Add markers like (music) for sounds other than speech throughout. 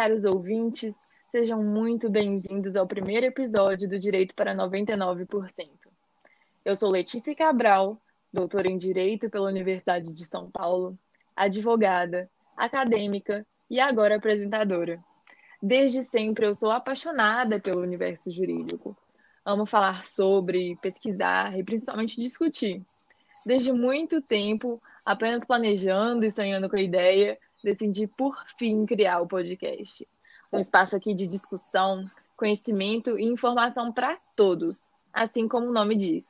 caros ouvintes, sejam muito bem-vindos ao primeiro episódio do Direito para 99%. Eu sou Letícia Cabral, doutora em Direito pela Universidade de São Paulo, advogada, acadêmica e agora apresentadora. Desde sempre eu sou apaixonada pelo universo jurídico. Amo falar sobre, pesquisar e principalmente discutir. Desde muito tempo, apenas planejando e sonhando com a ideia, decidi por fim criar o podcast. Um espaço aqui de discussão, conhecimento e informação para todos, assim como o nome diz.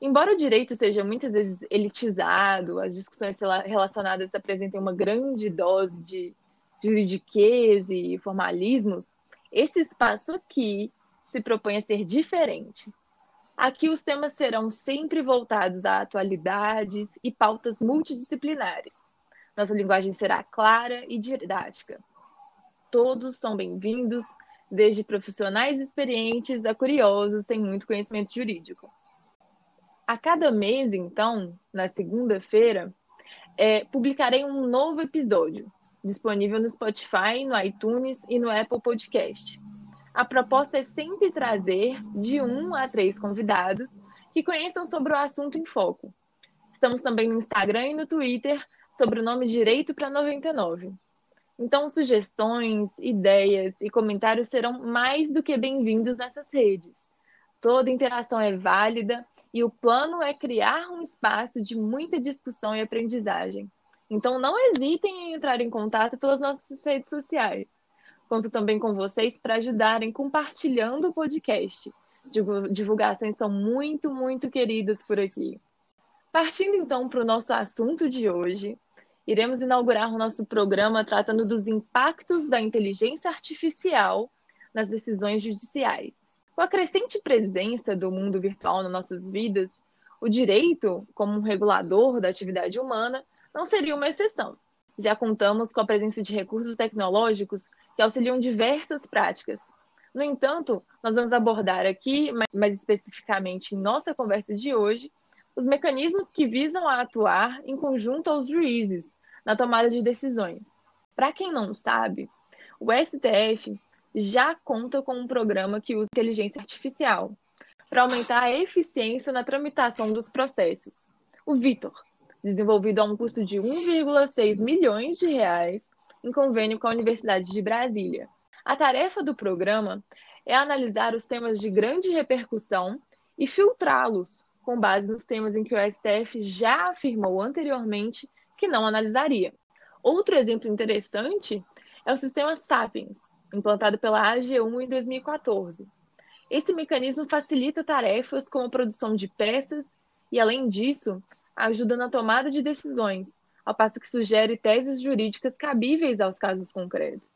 Embora o direito seja muitas vezes elitizado, as discussões relacionadas apresentem uma grande dose de juridiquês e formalismos, esse espaço aqui se propõe a ser diferente. Aqui os temas serão sempre voltados a atualidades e pautas multidisciplinares. Nossa linguagem será clara e didática. Todos são bem-vindos, desde profissionais experientes a curiosos sem muito conhecimento jurídico. A cada mês, então, na segunda-feira, é, publicarei um novo episódio, disponível no Spotify, no iTunes e no Apple Podcast. A proposta é sempre trazer de um a três convidados que conheçam sobre o assunto em foco. Estamos também no Instagram e no Twitter sobre o nome Direito para 99. Então, sugestões, ideias e comentários serão mais do que bem-vindos nessas redes. Toda interação é válida e o plano é criar um espaço de muita discussão e aprendizagem. Então não hesitem em entrar em contato pelas nossas redes sociais. Conto também com vocês para ajudarem compartilhando o podcast. Divulgações são muito, muito queridas por aqui. Partindo então para o nosso assunto de hoje, iremos inaugurar o nosso programa tratando dos impactos da inteligência artificial nas decisões judiciais. Com a crescente presença do mundo virtual nas nossas vidas, o direito, como um regulador da atividade humana, não seria uma exceção. Já contamos com a presença de recursos tecnológicos que auxiliam diversas práticas. No entanto, nós vamos abordar aqui, mais especificamente em nossa conversa de hoje, os mecanismos que visam a atuar em conjunto aos juízes na tomada de decisões. Para quem não sabe, o STF já conta com um programa que usa inteligência artificial para aumentar a eficiência na tramitação dos processos. O Vitor, desenvolvido a um custo de 1,6 milhões de reais em convênio com a Universidade de Brasília. A tarefa do programa é analisar os temas de grande repercussão e filtrá-los com base nos temas em que o STF já afirmou anteriormente que não analisaria. Outro exemplo interessante é o sistema Sapiens, implantado pela AG1 em 2014. Esse mecanismo facilita tarefas como a produção de peças e, além disso, ajuda na tomada de decisões, ao passo que sugere teses jurídicas cabíveis aos casos concretos.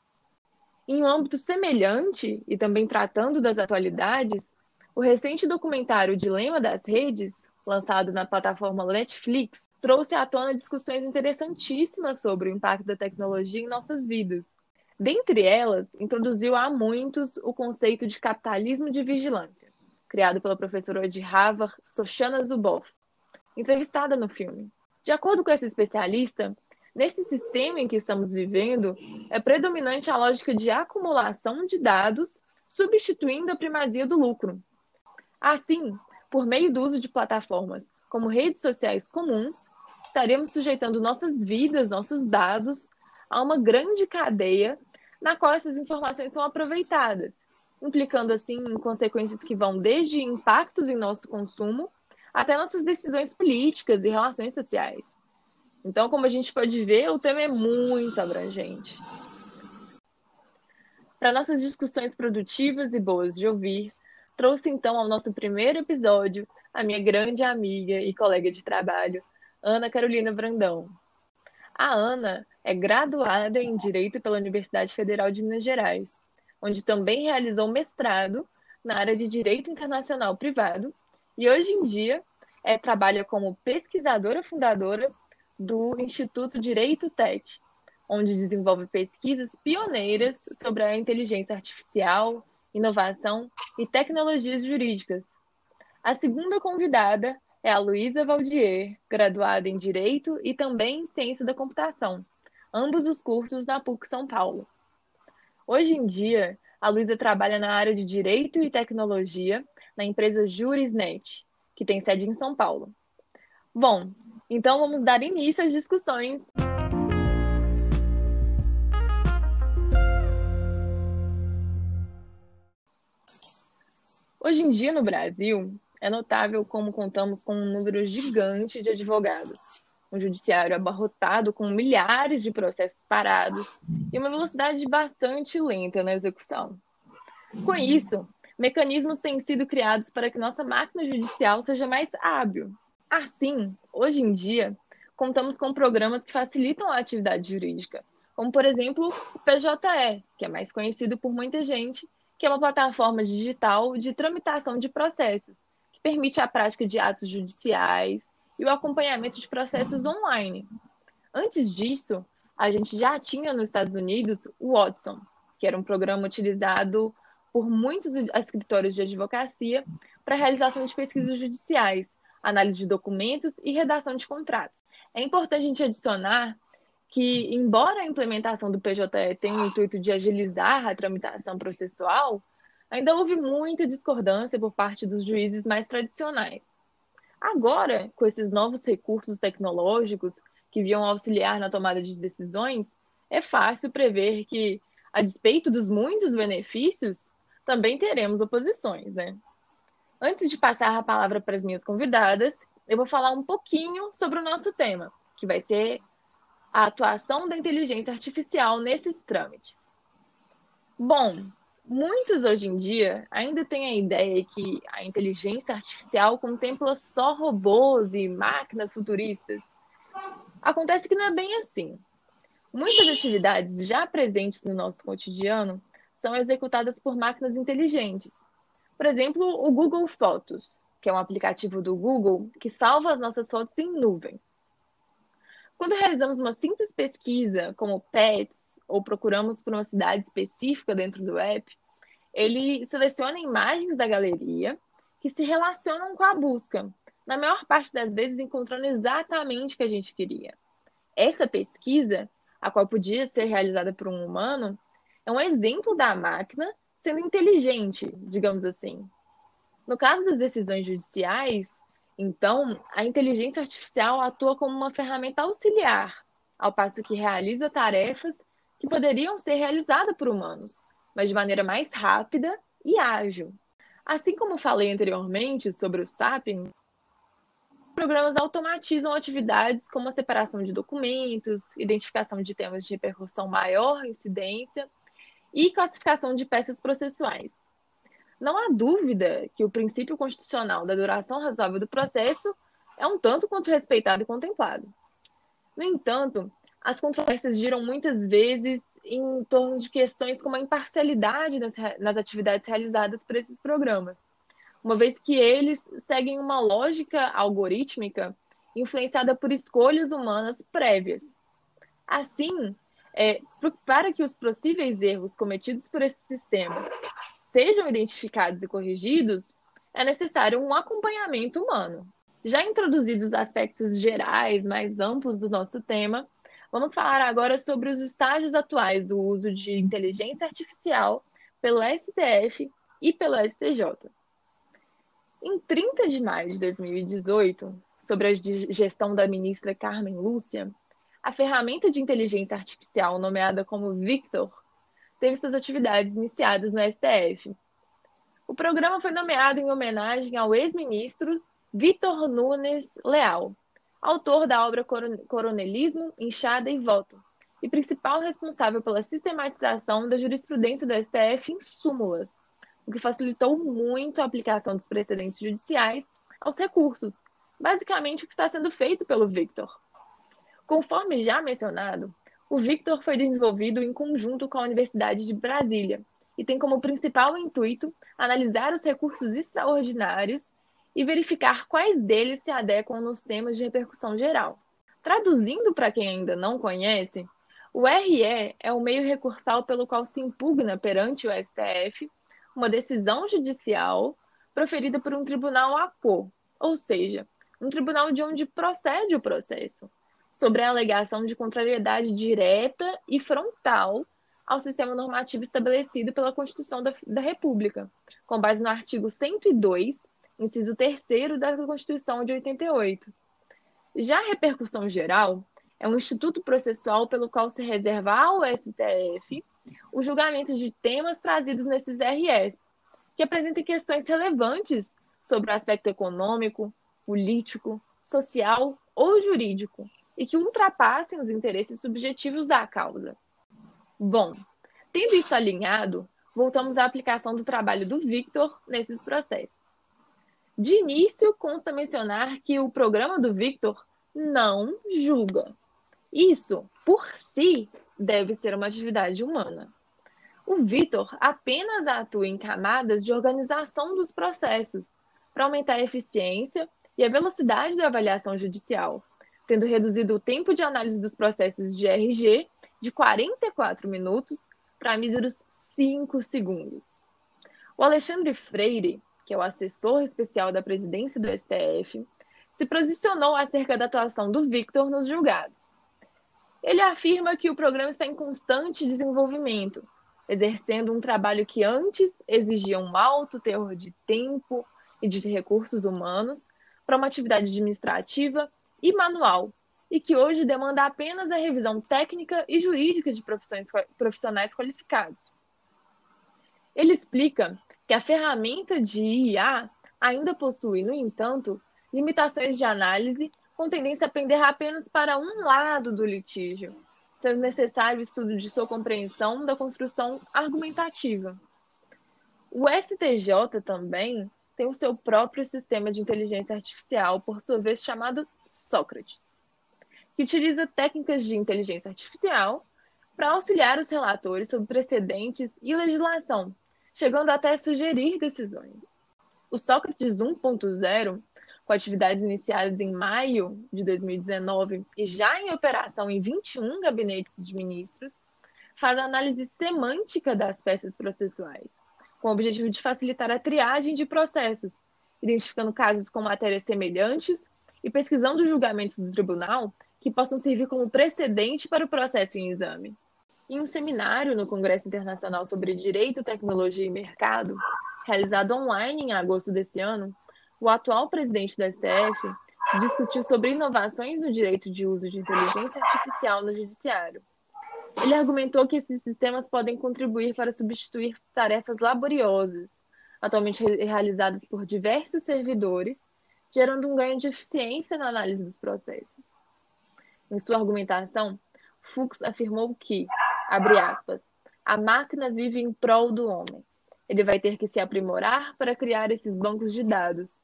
Em um âmbito semelhante, e também tratando das atualidades, o recente documentário Dilema das Redes, lançado na plataforma Netflix, trouxe à tona discussões interessantíssimas sobre o impacto da tecnologia em nossas vidas, Dentre elas, introduziu há muitos o conceito de capitalismo de vigilância, criado pela professora de Harvard, Soshana Zuboff, entrevistada no filme. De acordo com essa especialista, nesse sistema em que estamos vivendo, é predominante a lógica de acumulação de dados, substituindo a primazia do lucro. Assim, por meio do uso de plataformas como redes sociais comuns, estaremos sujeitando nossas vidas, nossos dados, a uma grande cadeia na qual essas informações são aproveitadas, implicando assim em consequências que vão desde impactos em nosso consumo até nossas decisões políticas e relações sociais. Então, como a gente pode ver, o tema é muito abrangente. Para nossas discussões produtivas e boas de ouvir, trouxe então ao nosso primeiro episódio a minha grande amiga e colega de trabalho, Ana Carolina Brandão. A Ana é graduada em Direito pela Universidade Federal de Minas Gerais, onde também realizou mestrado na área de Direito Internacional Privado e hoje em dia é, trabalha como pesquisadora fundadora do Instituto Direito Tech, onde desenvolve pesquisas pioneiras sobre a inteligência artificial, inovação e tecnologias jurídicas. A segunda convidada é a Luísa Valdier, graduada em Direito e também em Ciência da Computação, ambos os cursos na PUC São Paulo. Hoje em dia, a Luísa trabalha na área de Direito e Tecnologia na empresa Jurisnet, que tem sede em São Paulo. Bom, então vamos dar início às discussões. Hoje em dia, no Brasil, é notável como contamos com um número gigante de advogados, um judiciário abarrotado com milhares de processos parados e uma velocidade bastante lenta na execução. Com isso, mecanismos têm sido criados para que nossa máquina judicial seja mais hábil. Assim, hoje em dia, contamos com programas que facilitam a atividade jurídica, como, por exemplo, o PJE, que é mais conhecido por muita gente, que é uma plataforma digital de tramitação de processos, que permite a prática de atos judiciais e o acompanhamento de processos online. Antes disso, a gente já tinha nos Estados Unidos o Watson, que era um programa utilizado por muitos escritórios de advocacia para a realização de pesquisas judiciais, análise de documentos e redação de contratos. É importante a gente adicionar que, embora a implementação do PJE tenha o intuito de agilizar a tramitação processual, ainda houve muita discordância por parte dos juízes mais tradicionais. Agora, com esses novos recursos tecnológicos que viam auxiliar na tomada de decisões, é fácil prever que, a despeito dos muitos benefícios, também teremos oposições, né? Antes de passar a palavra para as minhas convidadas, eu vou falar um pouquinho sobre o nosso tema, que vai ser a atuação da inteligência artificial nesses trâmites. Bom, muitos hoje em dia ainda têm a ideia que a inteligência artificial contempla só robôs e máquinas futuristas. Acontece que não é bem assim. Muitas atividades já presentes no nosso cotidiano são executadas por máquinas inteligentes. Por exemplo, o Google Fotos, que é um aplicativo do Google que salva as nossas fotos em nuvem. Quando realizamos uma simples pesquisa, como pets, ou procuramos por uma cidade específica dentro do app, ele seleciona imagens da galeria que se relacionam com a busca, na maior parte das vezes encontrando exatamente o que a gente queria. Essa pesquisa, a qual podia ser realizada por um humano, é um exemplo da máquina sendo inteligente, digamos assim. No caso das decisões judiciais, então, a inteligência artificial atua como uma ferramenta auxiliar, ao passo que realiza tarefas que poderiam ser realizadas por humanos, mas de maneira mais rápida e ágil. Assim como falei anteriormente sobre o Sapiens, programas automatizam atividades como a separação de documentos, identificação de temas de repercussão maior incidência e classificação de peças processuais. Não há dúvida que o princípio constitucional da duração razoável do processo é um tanto quanto respeitado e contemplado. No entanto, as controvérsias giram muitas vezes em torno de questões como a imparcialidade nas, nas atividades realizadas por esses programas, uma vez que eles seguem uma lógica algorítmica influenciada por escolhas humanas prévias. Assim, é, para que os possíveis erros cometidos por esses sistemas sejam identificados e corrigidos, é necessário um acompanhamento humano. Já introduzidos os aspectos gerais, mais amplos do nosso tema, vamos falar agora sobre os estágios atuais do uso de inteligência artificial pelo STF e pelo STJ. Em 30 de maio de 2018, sobre a gestão da ministra Carmen Lúcia, a ferramenta de inteligência artificial nomeada como Victor teve suas atividades iniciadas no STF. O programa foi nomeado em homenagem ao ex-ministro Vitor Nunes Leal, autor da obra Coronelismo, Inchada e Voto, e principal responsável pela sistematização da jurisprudência do STF em súmulas, o que facilitou muito a aplicação dos precedentes judiciais aos recursos, basicamente o que está sendo feito pelo Victor. Conforme já mencionado, o Victor foi desenvolvido em conjunto com a Universidade de Brasília e tem como principal intuito analisar os recursos extraordinários e verificar quais deles se adequam nos temas de repercussão geral. Traduzindo para quem ainda não conhece, o RE é o meio recursal pelo qual se impugna perante o STF uma decisão judicial proferida por um tribunal ACO, ou seja, um tribunal de onde procede o processo, sobre a alegação de contrariedade direta e frontal ao sistema normativo estabelecido pela Constituição da, da República, com base no artigo 102, inciso 3 da Constituição de 88. Já a repercussão geral é um instituto processual pelo qual se reserva ao STF o julgamento de temas trazidos nesses RS, que apresentem questões relevantes sobre o aspecto econômico, político, social ou jurídico e que ultrapassem os interesses subjetivos da causa. Bom, tendo isso alinhado, voltamos à aplicação do trabalho do Victor nesses processos. De início, consta mencionar que o programa do Victor não julga. Isso, por si, deve ser uma atividade humana. O Victor apenas atua em camadas de organização dos processos para aumentar a eficiência e a velocidade da avaliação judicial, tendo reduzido o tempo de análise dos processos de RG de 44 minutos para míseros 5 segundos. O Alexandre Freire, que é o assessor especial da presidência do STF, se posicionou acerca da atuação do Victor nos julgados. Ele afirma que o programa está em constante desenvolvimento, exercendo um trabalho que antes exigia um alto teor de tempo e de recursos humanos para uma atividade administrativa e manual, e que hoje demanda apenas a revisão técnica e jurídica de profissionais qualificados. Ele explica que a ferramenta de IA ainda possui, no entanto, limitações de análise com tendência a pender apenas para um lado do litígio, sendo necessário o estudo de sua compreensão da construção argumentativa. O STJ também tem o seu próprio sistema de inteligência artificial, por sua vez chamado Sócrates, que utiliza técnicas de inteligência artificial para auxiliar os relatores sobre precedentes e legislação, chegando até a sugerir decisões. O Sócrates 1.0, com atividades iniciadas em maio de 2019 e já em operação em 21 gabinetes de ministros, faz a análise semântica das peças processuais, com o objetivo de facilitar a triagem de processos, identificando casos com matérias semelhantes e pesquisando julgamentos do tribunal que possam servir como precedente para o processo em exame. Em um seminário no Congresso Internacional sobre Direito, Tecnologia e Mercado, realizado online em agosto desse ano, o atual presidente da STF discutiu sobre inovações no direito de uso de inteligência artificial no judiciário. Ele argumentou que esses sistemas podem contribuir para substituir tarefas laboriosas, atualmente realizadas por diversos servidores, gerando um ganho de eficiência na análise dos processos. Em sua argumentação, Fuchs afirmou que, abre aspas, a máquina vive em prol do homem. Ele vai ter que se aprimorar para criar esses bancos de dados.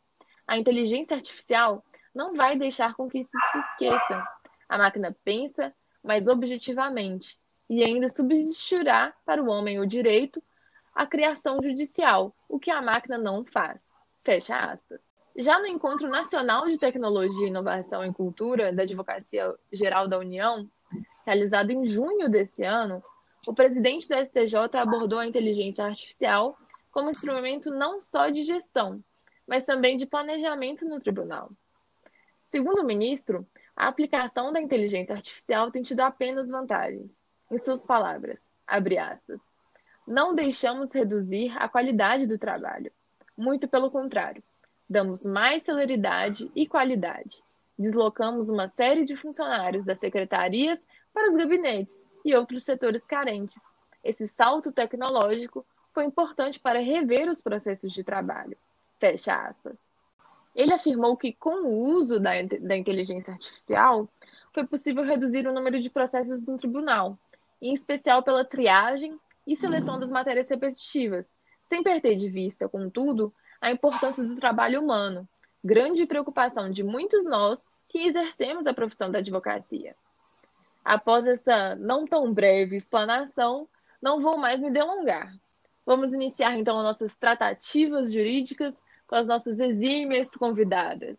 A inteligência artificial não vai deixar com que isso se esqueça. A máquina pensa, mas objetivamente, e ainda subsistirá para o homem o direito à criação judicial, o que a máquina não faz. Fecha aspas. Já no Encontro Nacional de Tecnologia, Inovação e Cultura da Advocacia Geral da União, realizado em junho desse ano, o presidente do STJ abordou a inteligência artificial como instrumento não só de gestão, mas também de planejamento no tribunal. Segundo o ministro, a aplicação da inteligência artificial tem tido apenas vantagens. Em suas palavras, abre aspas, não deixamos reduzir a qualidade do trabalho. Muito pelo contrário, damos mais celeridade e qualidade. Deslocamos uma série de funcionários das secretarias para os gabinetes e outros setores carentes. Esse salto tecnológico foi importante para rever os processos de trabalho. Fecha aspas. Ele afirmou que, com o uso da, da inteligência artificial, foi possível reduzir o número de processos no tribunal, em especial pela triagem e seleção das matérias repetitivas, sem perder de vista, contudo, a importância do trabalho humano, grande preocupação de muitos nós que exercemos a profissão da advocacia. Após essa não tão breve explanação, não vou mais me delongar. Vamos iniciar então nossas tratativas jurídicas com as nossas exímias convidadas.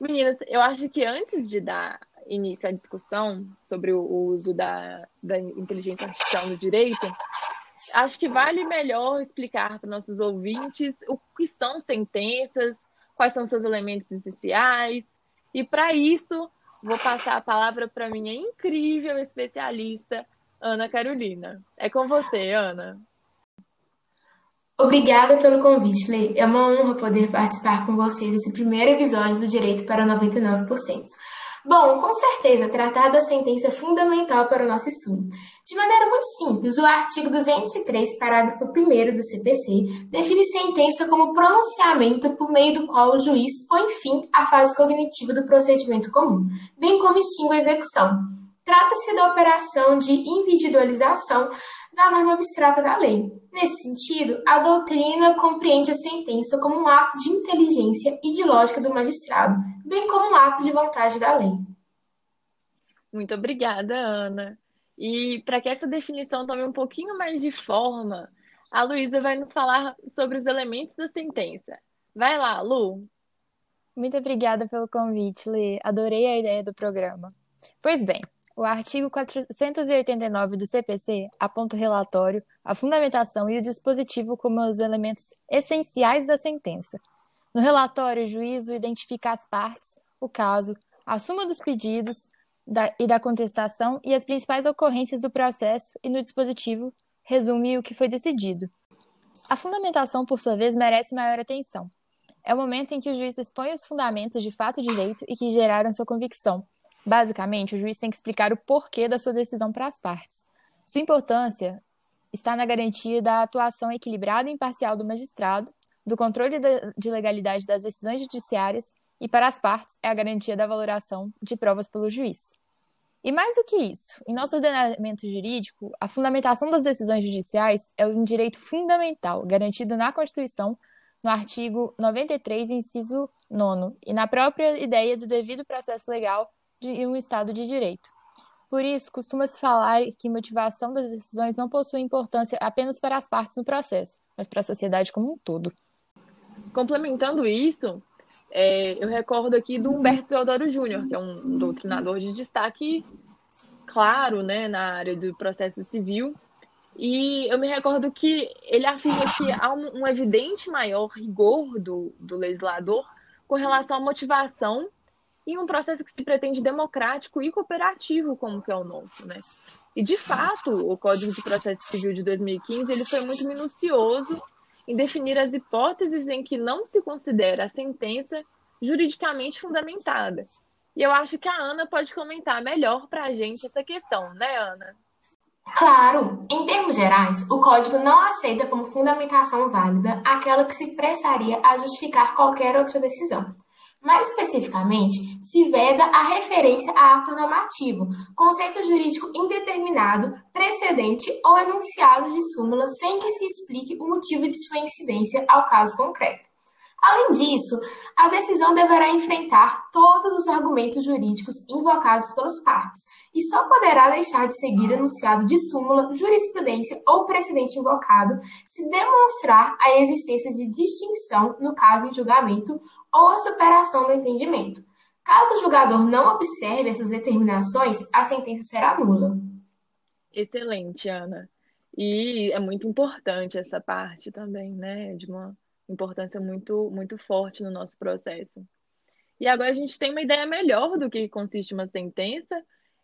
Meninas, eu acho que antes de dar início à discussão sobre o uso da, da inteligência artificial no direito, acho que vale melhor explicar para nossos ouvintes o que são sentenças, quais são seus elementos essenciais. E para isso, vou passar a palavra para minha incrível especialista, Ana Carolina. É com você, Ana. Obrigada pelo convite, Lê. É uma honra poder participar com você desse primeiro episódio do Direito para 99%. Bom, com certeza, tratar da sentença é fundamental para o nosso estudo. De maneira muito simples, o artigo 203, parágrafo 1 do CPC, define sentença como pronunciamento por meio do qual o juiz põe fim à fase cognitiva do procedimento comum, bem como extingue a execução. Trata-se da operação de individualização da norma abstrata da lei. Nesse sentido, a doutrina compreende a sentença como um ato de inteligência e de lógica do magistrado, bem como um ato de vontade da lei. Muito obrigada, Ana. E para que essa definição tome um pouquinho mais de forma, a Luísa vai nos falar sobre os elementos da sentença. Vai lá, Lu. Muito obrigada pelo convite, Lê. Adorei a ideia do programa. Pois bem, o artigo 489 do CPC aponta o relatório, a fundamentação e o dispositivo como os elementos essenciais da sentença. No relatório, o juízo identifica as partes, o caso, a suma dos pedidos da, e da contestação e as principais ocorrências do processo, e no dispositivo, resume o que foi decidido. A fundamentação, por sua vez, merece maior atenção. É o momento em que o juiz expõe os fundamentos de fato e direito e que geraram sua convicção, Basicamente, o juiz tem que explicar o porquê da sua decisão para as partes. Sua importância está na garantia da atuação equilibrada e imparcial do magistrado, do controle de legalidade das decisões judiciárias e, para as partes, é a garantia da valoração de provas pelo juiz. E mais do que isso, em nosso ordenamento jurídico, a fundamentação das decisões judiciais é um direito fundamental, garantido na Constituição, no artigo 93, inciso 9, e na própria ideia do devido processo legal de um Estado de Direito. Por isso, costuma-se falar que motivação das decisões não possui importância apenas para as partes no processo, mas para a sociedade como um todo. Complementando isso, é, eu recordo aqui do Humberto Teodoro Júnior, que é um doutrinador de destaque claro né, na área do processo civil. E eu me recordo que ele afirma que há um, um evidente maior rigor do, do legislador com relação à motivação em um processo que se pretende democrático e cooperativo, como que é o nosso, né? E, de fato, o Código de Processo Civil de 2015 ele foi muito minucioso em definir as hipóteses em que não se considera a sentença juridicamente fundamentada. E eu acho que a Ana pode comentar melhor para a gente essa questão, né, Ana? Claro! Em termos gerais, o código não aceita como fundamentação válida aquela que se prestaria a justificar qualquer outra decisão. Mais especificamente, se veda a referência a ato normativo, conceito jurídico indeterminado, precedente ou enunciado de súmula sem que se explique o motivo de sua incidência ao caso concreto. Além disso, a decisão deverá enfrentar todos os argumentos jurídicos invocados pelas partes e só poderá deixar de seguir enunciado de súmula, jurisprudência ou precedente invocado se demonstrar a existência de distinção no caso em julgamento ou a superação do entendimento. Caso o julgador não observe essas determinações, a sentença será nula. Excelente, Ana. E é muito importante essa parte também, né? De uma importância muito, muito forte no nosso processo. E agora a gente tem uma ideia melhor do que consiste uma sentença,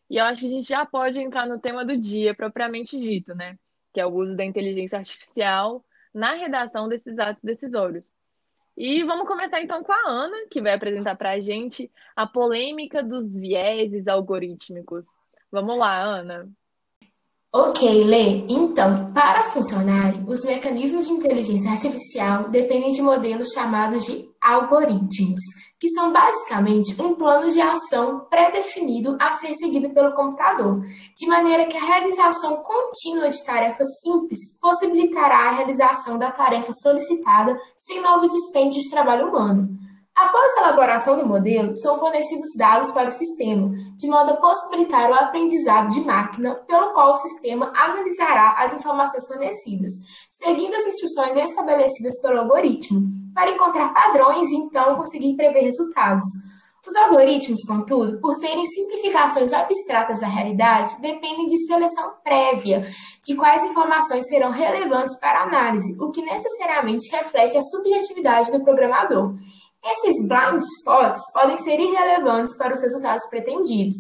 e eu acho que a gente já pode entrar no tema do dia propriamente dito, né? Que é o uso da inteligência artificial na redação desses atos decisórios. E vamos começar então com a Ana, que vai apresentar para a gente a polêmica dos vieses algorítmicos. Vamos lá, Ana. Ok, Lê. Então, para funcionar, os mecanismos de inteligência artificial dependem de modelos chamados de algoritmos, que são basicamente um plano de ação pré-definido a ser seguido pelo computador, de maneira que a realização contínua de tarefas simples possibilitará a realização da tarefa solicitada sem novo dispêndio de trabalho humano. Após a elaboração do modelo, são fornecidos dados para o sistema, de modo a possibilitar o aprendizado de máquina, pelo qual o sistema analisará as informações fornecidas, seguindo as instruções estabelecidas pelo algoritmo, para encontrar padrões e então conseguir prever resultados. Os algoritmos, contudo, por serem simplificações abstratas da realidade, dependem de seleção prévia de quais informações serão relevantes para a análise, o que necessariamente reflete a subjetividade do programador. Esses blind spots podem ser irrelevantes para os resultados pretendidos.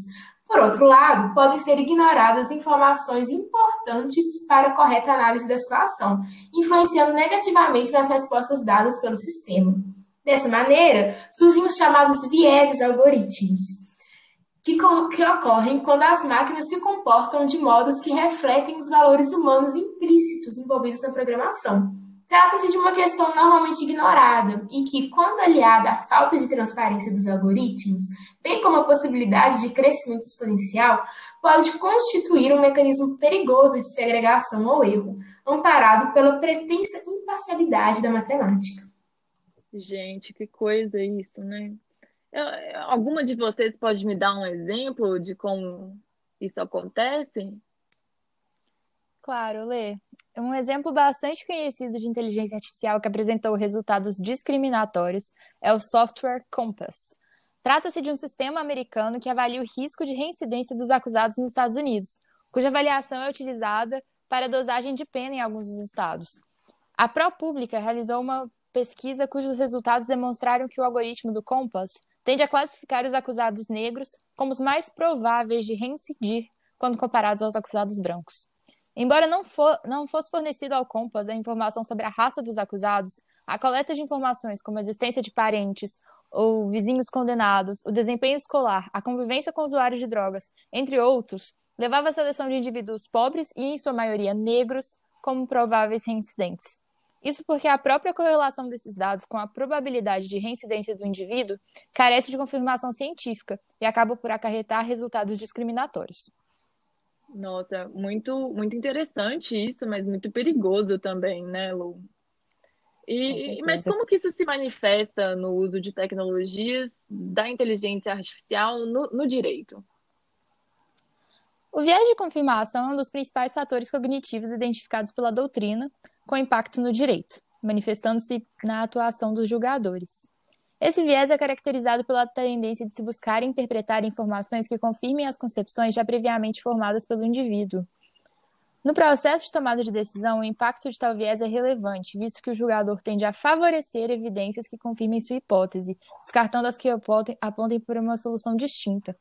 Por outro lado, podem ser ignoradas informações importantes para a correta análise da situação, influenciando negativamente nas respostas dadas pelo sistema. Dessa maneira, surgem os chamados vieses algorítmicos, que, que ocorrem quando as máquinas se comportam de modos que refletem os valores humanos implícitos envolvidos na programação. Trata-se de uma questão normalmente ignorada e que, quando aliada à falta de transparência dos algoritmos, bem como a possibilidade de crescimento exponencial, pode constituir um mecanismo perigoso de segregação ou erro, amparado pela pretensa imparcialidade da matemática. Gente, que coisa isso, né? Alguma de vocês pode me dar um exemplo de como isso acontece? Claro, Lê. Um exemplo bastante conhecido de inteligência artificial que apresentou resultados discriminatórios é o software Compass. Trata-se de um sistema americano que avalia o risco de reincidência dos acusados nos Estados Unidos, cuja avaliação é utilizada para dosagem de pena em alguns dos estados. A ProPublica realizou uma pesquisa cujos resultados demonstraram que o algoritmo do Compass tende a classificar os acusados negros como os mais prováveis de reincidir quando comparados aos acusados brancos. Embora não, for, não fosse fornecido ao Compass a informação sobre a raça dos acusados, a coleta de informações como a existência de parentes ou vizinhos condenados, o desempenho escolar, a convivência com usuários de drogas, entre outros, levava à seleção de indivíduos pobres e, em sua maioria, negros como prováveis reincidentes. Isso porque a própria correlação desses dados com a probabilidade de reincidência do indivíduo carece de confirmação científica e acaba por acarretar resultados discriminatórios. Nossa, muito, muito interessante isso, mas muito perigoso também, né, Lu? E, mas como que isso se manifesta no uso de tecnologias da inteligência artificial no, no direito? O viés de confirmação é um dos principais fatores cognitivos identificados pela doutrina com impacto no direito, manifestando-se na atuação dos julgadores. Esse viés é caracterizado pela tendência de se buscar interpretar informações que confirmem as concepções já previamente formadas pelo indivíduo. No processo de tomada de decisão, o impacto de tal viés é relevante, visto que o julgador tende a favorecer evidências que confirmem sua hipótese, descartando as que apontem por uma solução distinta.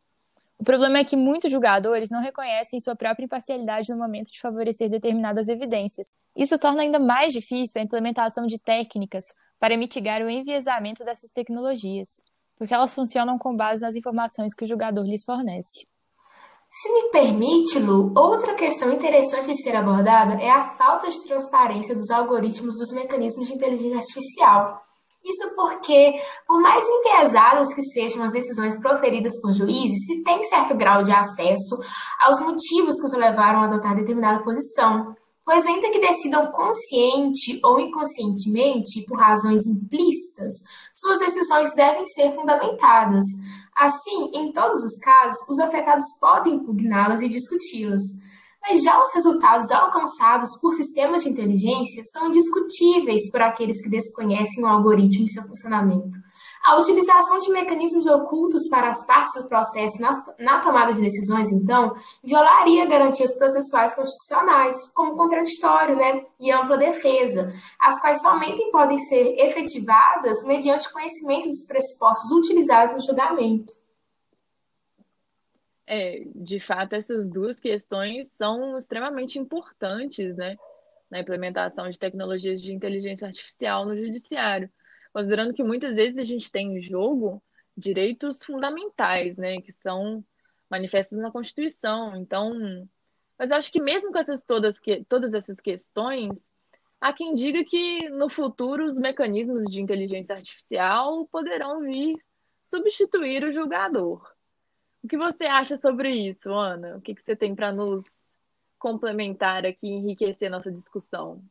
O problema é que muitos julgadores não reconhecem sua própria imparcialidade no momento de favorecer determinadas evidências. Isso torna ainda mais difícil a implementação de técnicas para mitigar o enviesamento dessas tecnologias, porque elas funcionam com base nas informações que o julgador lhes fornece. Se me permite, Lu, outra questão interessante de ser abordada é a falta de transparência dos algoritmos dos mecanismos de inteligência artificial. Isso porque, por mais enviesadas que sejam as decisões proferidas por juízes, se tem certo grau de acesso aos motivos que os levaram a adotar determinada posição pois ainda que decidam consciente ou inconscientemente por razões implícitas, suas decisões devem ser fundamentadas. Assim, em todos os casos, os afetados podem impugná-las e discuti-las. Mas já os resultados alcançados por sistemas de inteligência são indiscutíveis por aqueles que desconhecem o algoritmo e seu funcionamento. A utilização de mecanismos ocultos para as partes do processo na, na, tomada de decisões, então, violaria garantias processuais constitucionais, como contraditório né, e ampla defesa, as quais somente podem ser efetivadas mediante conhecimento dos pressupostos utilizados no julgamento. É, de fato, essas duas questões são extremamente importantes né, na implementação de tecnologias de inteligência artificial no judiciário considerando que muitas vezes a gente tem em jogo direitos fundamentais, né, que são manifestos na Constituição. Então, mas eu acho que mesmo com essas todas, que, todas essas questões, há quem diga que no futuro os mecanismos de inteligência artificial poderão vir substituir o julgador. O que você acha sobre isso, Ana? O que, que você tem para nos complementar aqui, enriquecer nossa discussão?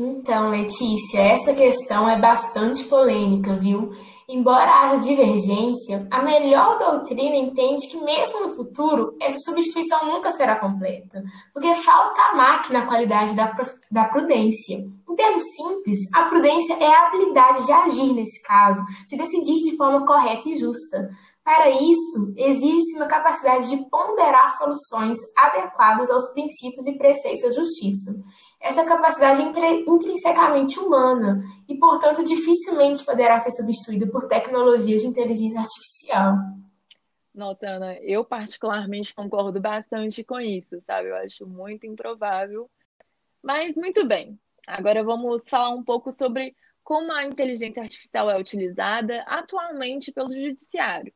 Então, Letícia, essa questão é bastante polêmica, viu? Embora haja divergência, a melhor doutrina entende que, mesmo no futuro, essa substituição nunca será completa, porque falta a máquina a qualidade da, da prudência. Em termos simples, a prudência é a habilidade de agir nesse caso, de decidir de forma correta e justa. Para isso, existe uma capacidade de ponderar soluções adequadas aos princípios e preceitos da justiça. Essa capacidade é intrinsecamente humana e, portanto, dificilmente poderá ser substituída por tecnologias de inteligência artificial. Nossa, Ana, eu particularmente concordo bastante com isso, sabe? Eu acho muito improvável. Mas muito bem. Agora vamos falar um pouco sobre como a inteligência artificial é utilizada atualmente pelo judiciário.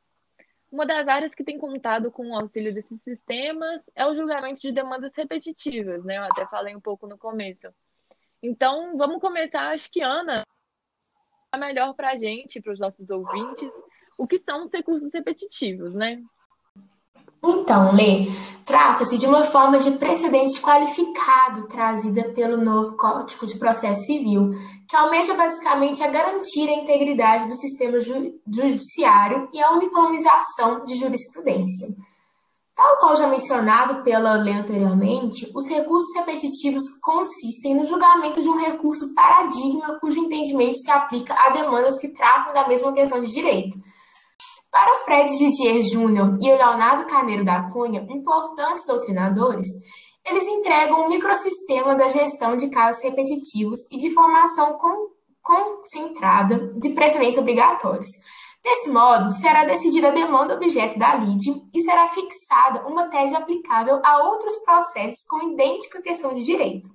Uma das áreas que tem contado com o auxílio desses sistemas é o julgamento de demandas repetitivas, né? Eu até falei um pouco no começo. Então, vamos começar, acho que Ana, melhor para a gente, para os nossos ouvintes, o que são os recursos repetitivos, né? Então, Lê, trata-se de uma forma de precedente qualificado trazida pelo novo Código de Processo Civil, que almeja basicamente a garantir a integridade do sistema ju judiciário e a uniformização de jurisprudência. Tal qual já mencionado pela lei anteriormente, os recursos repetitivos consistem no julgamento de um recurso paradigma cujo entendimento se aplica a demandas que tratam da mesma questão de direito para Fred Didier Júnior e o Leonardo Carneiro da Cunha, importantes doutrinadores, eles entregam um microsistema da gestão de casos repetitivos e de formação concentrada de precedentes obrigatórios. Desse modo, será decidida a demanda objeto da lide e será fixada uma tese aplicável a outros processos com idêntica questão de direito.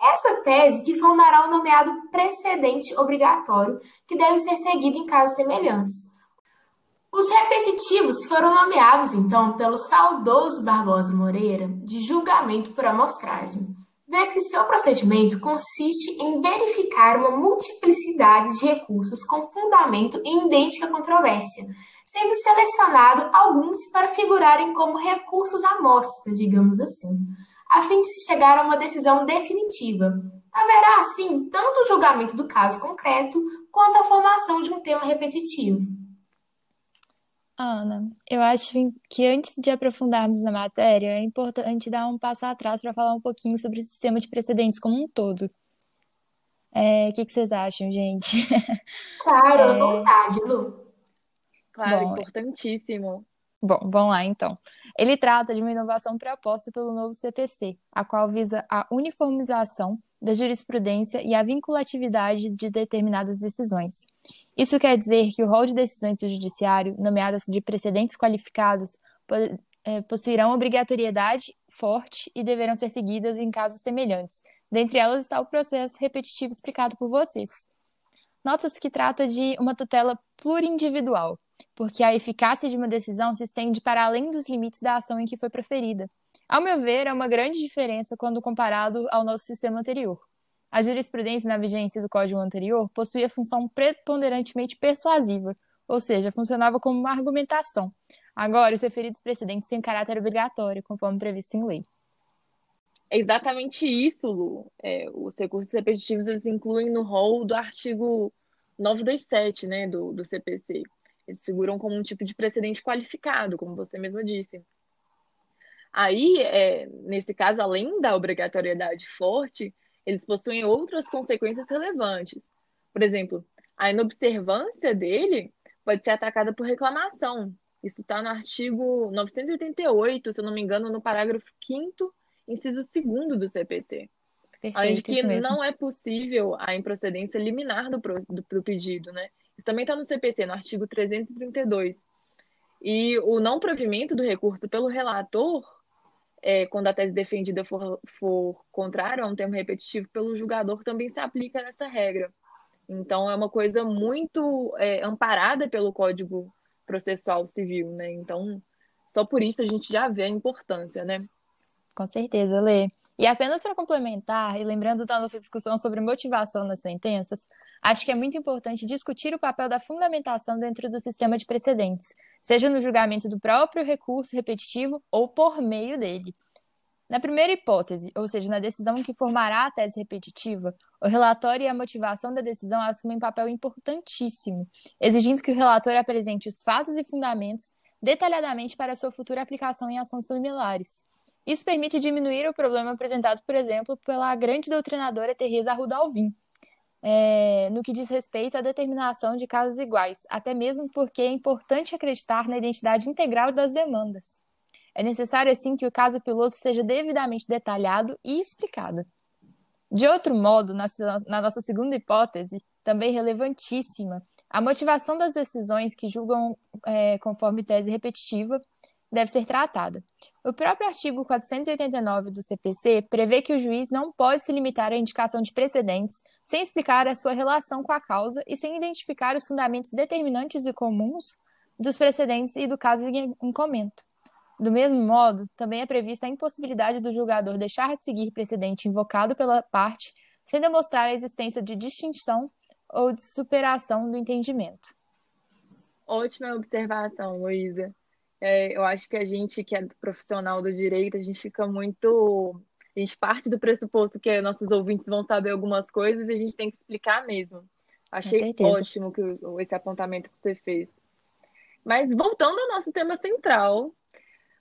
Essa tese que formará o nomeado precedente obrigatório, que deve ser seguido em casos semelhantes. Os repetitivos foram nomeados, então, pelo saudoso Barbosa Moreira de julgamento por amostragem, vez que seu procedimento consiste em verificar uma multiplicidade de recursos com fundamento em idêntica controvérsia, sendo selecionado alguns para figurarem como recursos amostras, digamos assim, a fim de se chegar a uma decisão definitiva. Haverá, assim, tanto o julgamento do caso concreto quanto a formação de um tema repetitivo. Ana, eu acho que antes de aprofundarmos na matéria, é importante dar um passo atrás para falar um pouquinho sobre o sistema de precedentes como um todo. É, o que, que vocês acham, gente? (laughs) Claro, à é... vontade, Lu. Claro, Bom, importantíssimo. Bom, vamos lá então. Ele trata de uma inovação proposta pelo novo CPC, a qual visa a uniformização da jurisprudência e a vinculatividade de determinadas decisões. Isso quer dizer que o rol de decisões do judiciário, nomeadas de precedentes qualificados, é, possuirão obrigatoriedade forte e deverão ser seguidas em casos semelhantes. Dentre elas está o processo repetitivo explicado por vocês. Nota-se que trata de uma tutela plurindividual, porque a eficácia de uma decisão se estende para além dos limites da ação em que foi proferida. Ao meu ver, é uma grande diferença quando comparado ao nosso sistema anterior. A jurisprudência na vigência do código anterior possuía função preponderantemente persuasiva, ou seja, funcionava como uma argumentação. Agora, os referidos precedentes têm caráter obrigatório, conforme previsto em lei. É exatamente isso, Lu. É, os recursos repetitivos eles incluem no rol do artigo 927 né, do, do CPC. Eles figuram como um tipo de precedente qualificado, como você mesma disse. Aí, é, nesse caso, além da obrigatoriedade forte, eles possuem outras consequências relevantes. Por exemplo, a inobservância dele pode ser atacada por reclamação. Isso está no artigo 988, se eu não me engano, no parágrafo 5 inciso 2 do CPC. Perfeito, Além de que não é possível a improcedência liminar do, do, do pedido, né? Isso também está no CPC, no artigo 332. E o não provimento do recurso pelo relator é, quando a tese defendida for, for contrária a um termo repetitivo pelo julgador, também se aplica nessa regra. Então, é uma coisa muito é, amparada pelo Código Processual Civil, né? Então, só por isso a gente já vê a importância, né? Com certeza, Lê. E apenas para complementar, e lembrando da nossa discussão sobre motivação nas sentenças, acho que é muito importante discutir o papel da fundamentação dentro do sistema de precedentes, seja no julgamento do próprio recurso repetitivo ou por meio dele. Na primeira hipótese, ou seja, na decisão que formará a tese repetitiva, o relatório e a motivação da decisão assumem um papel importantíssimo, exigindo que o relator apresente os fatos e fundamentos detalhadamente para sua futura aplicação em ações similares. Isso permite diminuir o problema apresentado, por exemplo, pela grande doutrinadora Teresa Arruda Alvim, é, no que diz respeito à determinação de casos iguais, até mesmo porque é importante acreditar na identidade integral das demandas. É necessário, assim, que o caso piloto seja devidamente detalhado e explicado. De outro modo, na, na nossa segunda hipótese, também relevantíssima, A motivação das decisões que julgam é, conforme tese repetitiva deve ser tratada. O próprio artigo 489 do CPC prevê que o juiz não pode se limitar à indicação de precedentes sem explicar a sua relação com a causa e sem identificar os fundamentos determinantes e comuns dos precedentes e do caso em comento. Do mesmo modo, também é prevista a impossibilidade do julgador deixar de seguir precedente invocado pela parte sem demonstrar a existência de distinção ou de superação do entendimento. Ótima observação, Luísa. É, eu acho que a gente que é profissional do direito, a gente fica muito. A gente parte do pressuposto que nossos ouvintes vão saber algumas coisas e a gente tem que explicar mesmo. Achei ótimo que, esse apontamento que você fez. Mas voltando ao nosso tema central,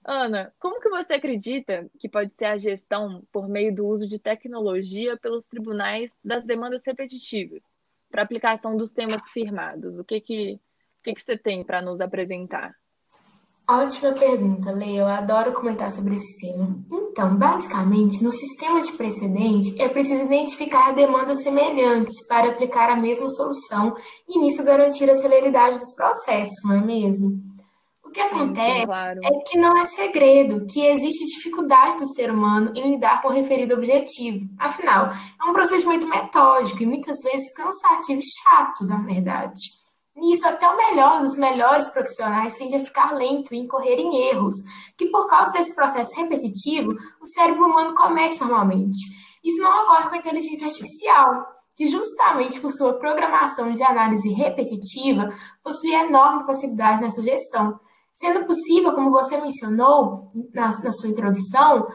Ana, como que você acredita que pode ser a gestão por meio do uso de tecnologia pelos tribunais das demandas repetitivas para aplicação dos temas firmados? O que que, o que, que você tem para nos apresentar? Ótima pergunta, Lê. Eu adoro comentar sobre esse tema. Então, basicamente, no sistema de precedente, é preciso identificar demandas semelhantes para aplicar a mesma solução e, nisso, garantir a celeridade dos processos, não é mesmo? O que acontece Sim, claro. é que não é segredo que existe dificuldade do ser humano em lidar com o referido objetivo. Afinal, é um procedimento metódico e muitas vezes cansativo e chato, na verdade. Nisso, até o melhor dos melhores profissionais tende a ficar lento e incorrer em erros, que por causa desse processo repetitivo, o cérebro humano comete normalmente. Isso não ocorre com a inteligência artificial, que justamente por sua programação de análise repetitiva, possui enorme facilidade nessa gestão, sendo possível, como você mencionou na, na sua introdução,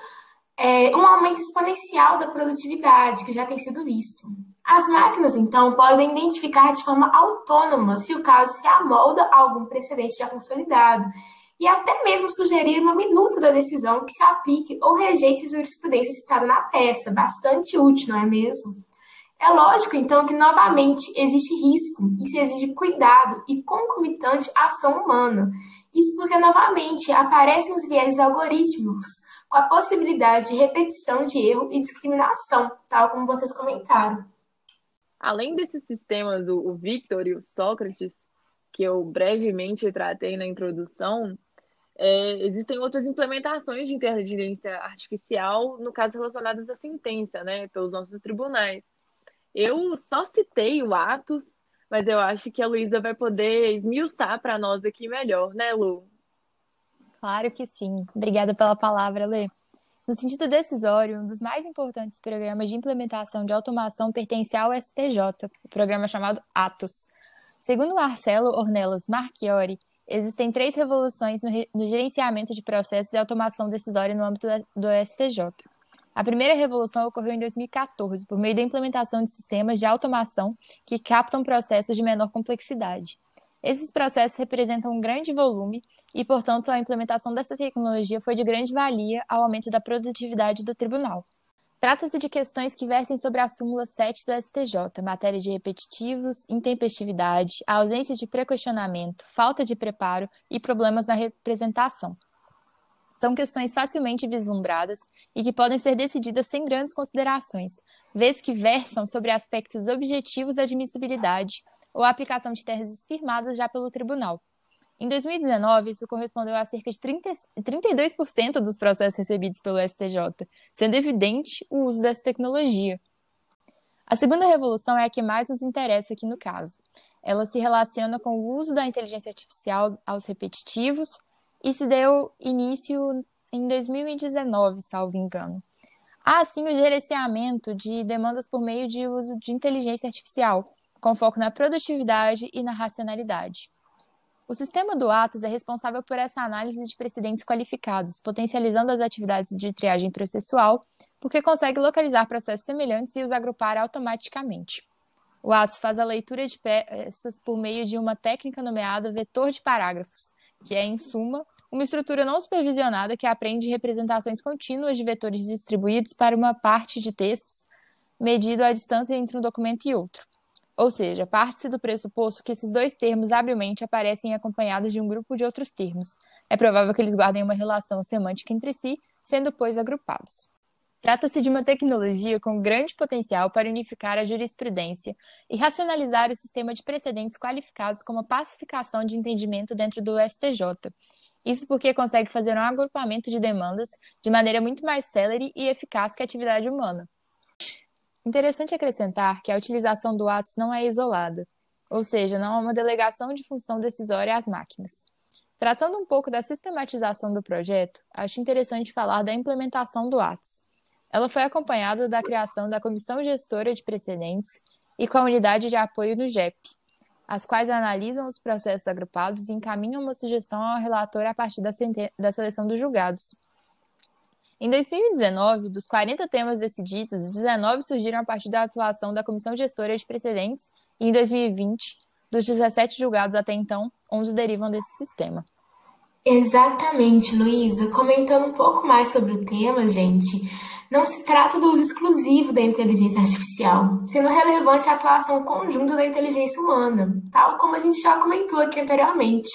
é, um aumento exponencial da produtividade, que já tem sido visto. As máquinas, então, podem identificar de forma autônoma se o caso se amolda a algum precedente já consolidado e até mesmo sugerir uma minuta da decisão que se aplique ou rejeite a jurisprudência citada na peça, bastante útil, não é mesmo? É lógico, então, que novamente existe risco e se exige cuidado e concomitante ação humana. Isso porque, novamente, aparecem os viés algorítmicos, com a possibilidade de repetição de erro e discriminação, tal como vocês comentaram. Além desses sistemas, o, Victor e o Sócrates, que eu brevemente tratei na introdução, é, existem outras implementações de inteligência artificial, no caso relacionadas à sentença, né, pelos nossos tribunais. Eu só citei o Atos, mas eu acho que a Luísa vai poder esmiuçar para nós aqui melhor, né, Lu? Claro que sim. Obrigada pela palavra, Lê. No sentido decisório, um dos mais importantes programas de implementação de automação pertence ao STJ, o programa chamado Atos. Segundo Marcelo Ornelas Marchiori, existem três revoluções no, no gerenciamento de processos de automação decisória no âmbito do STJ. A primeira revolução ocorreu em 2014, por meio da implementação de sistemas de automação que captam processos de menor complexidade. Esses processos representam um grande volume e, portanto, a implementação dessa tecnologia foi de grande valia ao aumento da produtividade do tribunal. Trata-se de questões que versem sobre a súmula 7 do STJ, matéria de repetitivos, intempestividade, ausência de prequestionamento, falta de preparo e problemas na representação. São questões facilmente vislumbradas e que podem ser decididas sem grandes considerações, vez que versam sobre aspectos objetivos da admissibilidade ou aplicação de teses firmadas já pelo tribunal. Em 2019, isso correspondeu a cerca de 30, 32% dos processos recebidos pelo STJ, sendo evidente o uso dessa tecnologia. A segunda revolução é a que mais nos interessa aqui no caso. Ela se relaciona com o uso da inteligência artificial aos repetitivos e se deu início em 2019, salvo engano. Há, assim, o gerenciamento de demandas por meio de uso de inteligência artificial, com foco na produtividade e na racionalidade. O sistema do Atos é responsável por essa análise de precedentes qualificados, potencializando as atividades de triagem processual, porque consegue localizar processos semelhantes e os agrupar automaticamente. O Atos faz a leitura de peças por meio de uma técnica nomeada vetor de parágrafos, que é, em suma, uma estrutura não supervisionada que aprende representações contínuas de vetores distribuídos para uma parte de textos, medido a distância entre um documento e outro. Ou seja, parte-se do pressuposto que esses dois termos habilmente aparecem acompanhados de um grupo de outros termos. É provável que eles guardem uma relação semântica entre si, sendo, pois, agrupados. Trata-se de uma tecnologia com grande potencial para unificar a jurisprudência e racionalizar o sistema de precedentes qualificados como pacificação de entendimento dentro do STJ. Isso porque consegue fazer um agrupamento de demandas de maneira muito mais célere e eficaz que a atividade humana. Interessante acrescentar que a utilização do ATS não é isolada, ou seja, não é uma delegação de função decisória às máquinas. Tratando um pouco da sistematização do projeto, acho interessante falar da implementação do ATS. Ela foi acompanhada da criação da Comissão Gestora de Precedentes e com a Unidade de Apoio no GEP, as quais analisam os processos agrupados e encaminham uma sugestão ao relator a partir da, da seleção dos julgados. Em 2019, dos 40 temas decididos, 19 surgiram a partir da atuação da Comissão Gestora de Precedentes e, em 2020, dos 17 julgados até então, 11 derivam desse sistema. Exatamente, Luísa. Comentando um pouco mais sobre o tema, gente, não se trata do uso exclusivo da inteligência artificial, sendo relevante a atuação conjunta da inteligência humana, tal como a gente já comentou aqui anteriormente.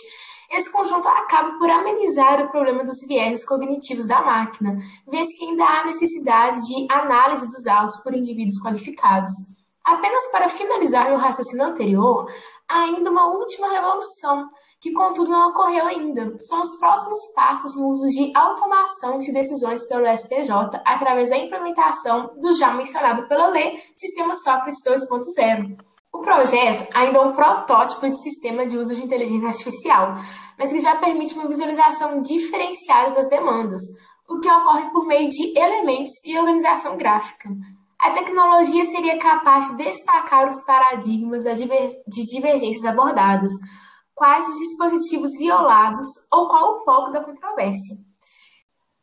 Esse conjunto acaba por amenizar o problema dos viéses cognitivos da máquina, vez que ainda há necessidade de análise dos autos por indivíduos qualificados. Apenas para finalizar meu raciocínio anterior, há ainda uma última revolução, que contudo não ocorreu ainda. São os próximos passos no uso de automação de decisões pelo STJ através da implementação do já mencionado pela lei Sistema Sócrates 2.0. O projeto ainda é um protótipo de sistema de uso de inteligência artificial, mas que já permite uma visualização diferenciada das demandas, o que ocorre por meio de elementos e organização gráfica. A tecnologia seria capaz de destacar os paradigmas de divergências abordadas, quais os dispositivos violados ou qual o foco da controvérsia.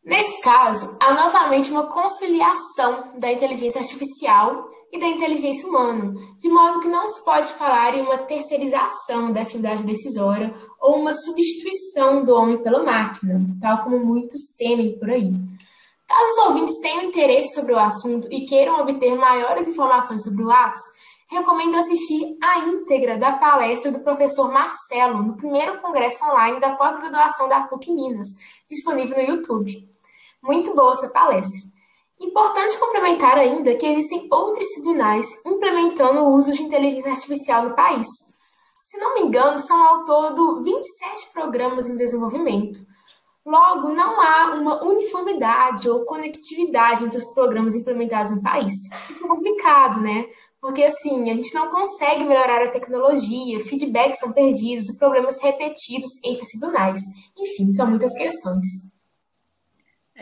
Nesse caso, há novamente uma conciliação da inteligência artificial e da inteligência humana, de modo que não se pode falar em uma terceirização da atividade decisória ou uma substituição do homem pela máquina, tal como muitos temem por aí. Caso os ouvintes tenham interesse sobre o assunto e queiram obter maiores informações sobre o ATS, recomendo assistir a íntegra da palestra do professor Marcelo no primeiro congresso online da pós-graduação da PUC Minas, disponível no YouTube. Muito boa essa palestra. Importante complementar ainda que existem outros tribunais implementando o uso de inteligência artificial no país. Se não me engano, são ao todo 27 programas em desenvolvimento, Logo, não há uma uniformidade ou conectividade entre os programas implementados no país. Isso é complicado, né? Porque assim, a gente não consegue melhorar a tecnologia, feedbacks são perdidos problemas repetidos entre os tribunais. Enfim, são muitas questões.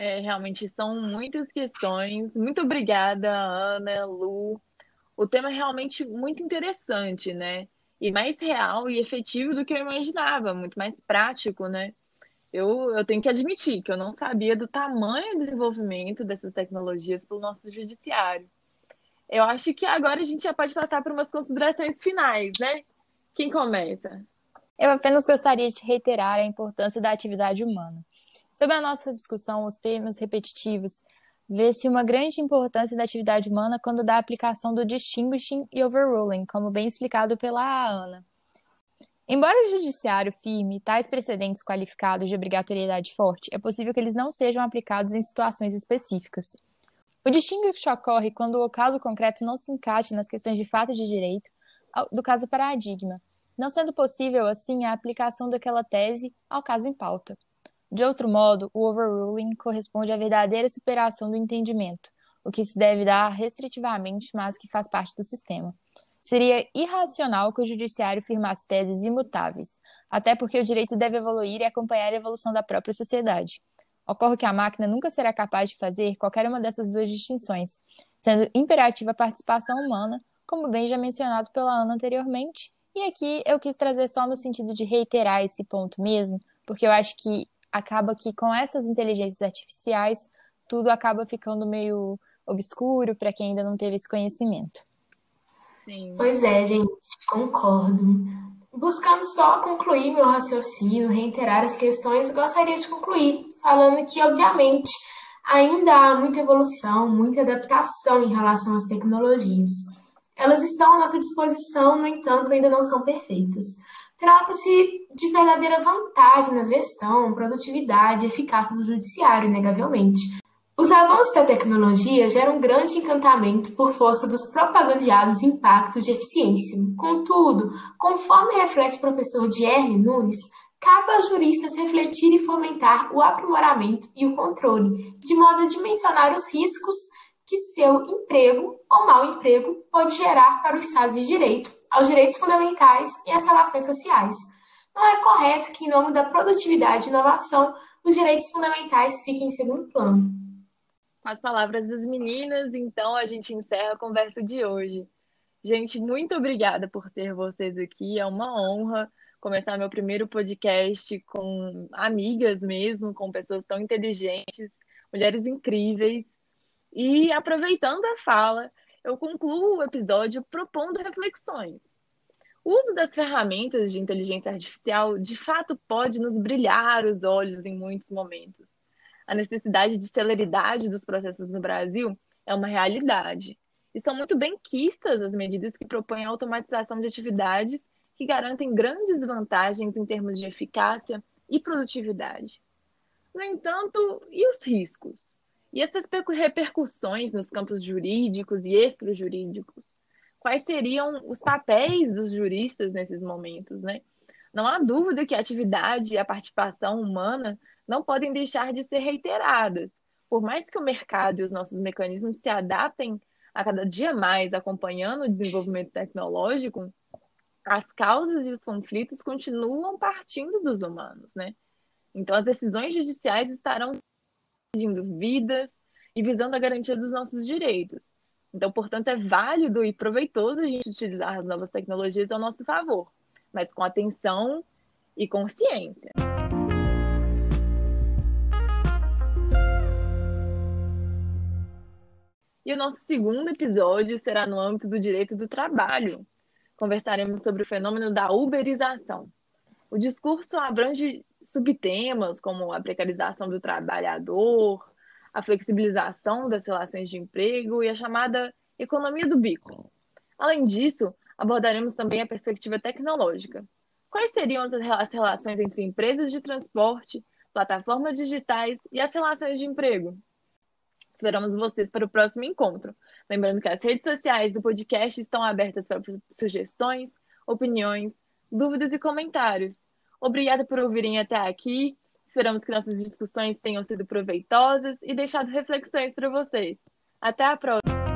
É, realmente são muitas questões. Muito obrigada, Ana, Lu. O tema é realmente muito interessante, né? E mais real e efetivo do que eu imaginava, muito mais prático, né? eu, eu tenho que admitir que eu não sabia do tamanho do desenvolvimento dessas tecnologias pelo nosso judiciário. Eu acho que agora a gente já pode passar por umas considerações finais, né? Quem começa? Eu apenas gostaria de reiterar a importância da atividade humana. Sobre a nossa discussão, os termos repetitivos, vê-se uma grande importância da atividade humana quando da aplicação do distinguishing e overruling, como bem explicado pela Ana. Embora o judiciário firme tais precedentes qualificados de obrigatoriedade forte, é possível que eles não sejam aplicados em situações específicas. O distinguish ocorre quando o caso concreto não se encaixa nas questões de fato de direito do caso paradigma, não sendo possível, assim, a aplicação daquela tese ao caso em pauta. De outro modo, o overruling corresponde à verdadeira superação do entendimento, o que se deve dar restritivamente, mas que faz parte do sistema. Seria irracional que o judiciário firmasse teses imutáveis, até porque o direito deve evoluir e acompanhar a evolução da própria sociedade. Ocorre que a máquina nunca será capaz de fazer qualquer uma dessas duas distinções, sendo imperativa a participação humana, como bem já mencionado pela Ana anteriormente. E aqui eu quis trazer só no sentido de reiterar esse ponto mesmo, porque eu acho que acaba que com essas inteligências artificiais tudo acaba ficando meio obscuro para quem ainda não teve esse conhecimento. Sim. Pois é, gente, concordo. Buscando só concluir meu raciocínio, reiterar as questões, gostaria de concluir falando que, obviamente, ainda há muita evolução, muita adaptação em relação às tecnologias. Elas estão à nossa disposição, no entanto, ainda não são perfeitas. Trata-se de verdadeira vantagem na gestão, produtividade e eficácia do judiciário, inegavelmente. Os avanços da tecnologia geram um grande encantamento por força dos propagandeados impactos de eficiência. Contudo, conforme reflete o professor Dierle Nunes, cabe aos juristas refletir e fomentar o aprimoramento e o controle, de modo a dimensionar os riscos que seu emprego ou mau emprego pode gerar para o Estado de Direito, aos direitos fundamentais e às relações sociais. Não é correto que, em nome da produtividade e inovação, os direitos fundamentais fiquem em segundo plano. Com as palavras das meninas, então a gente encerra a conversa de hoje. Gente, muito obrigada por ter vocês aqui. É uma honra começar meu primeiro podcast com amigas mesmo, com pessoas tão inteligentes, mulheres incríveis. E aproveitando a fala, eu concluo o episódio propondo reflexões. O uso das ferramentas de inteligência artificial de fato pode nos brilhar os olhos em muitos momentos a necessidade de celeridade dos processos no Brasil é uma realidade. E são muito bem quistas as medidas que propõem a automatização de atividades que garantem grandes vantagens em termos de eficácia e produtividade. No entanto, e os riscos? E essas repercussões nos campos jurídicos e extrajurídicos? Quais seriam os papéis dos juristas nesses momentos, né? Não há dúvida que a atividade e a participação humana não podem deixar de ser reiteradas. Por mais que o mercado e os nossos mecanismos se adaptem a cada dia mais, acompanhando o desenvolvimento tecnológico, as causas e os conflitos continuam partindo dos humanos, né? Então, as decisões judiciais estarão decidindo vidas e visando a garantia dos nossos direitos. Então, portanto, é válido e proveitoso a gente utilizar as novas tecnologias ao nosso favor, mas com atenção e consciência. E o nosso segundo episódio será no âmbito do direito do trabalho. Conversaremos sobre o fenômeno da uberização. O discurso abrange subtemas como a precarização do trabalhador, a flexibilização das relações de emprego e a chamada economia do bico. Além disso, abordaremos também a perspectiva tecnológica. Quais seriam as relações entre empresas de transporte, plataformas digitais e as relações de emprego? Esperamos vocês para o próximo encontro. Lembrando que as redes sociais do podcast estão abertas para sugestões, opiniões, dúvidas e comentários. Obrigada por ouvirem até aqui. Esperamos que nossas discussões tenham sido proveitosas e deixado reflexões para vocês. Até a próxima!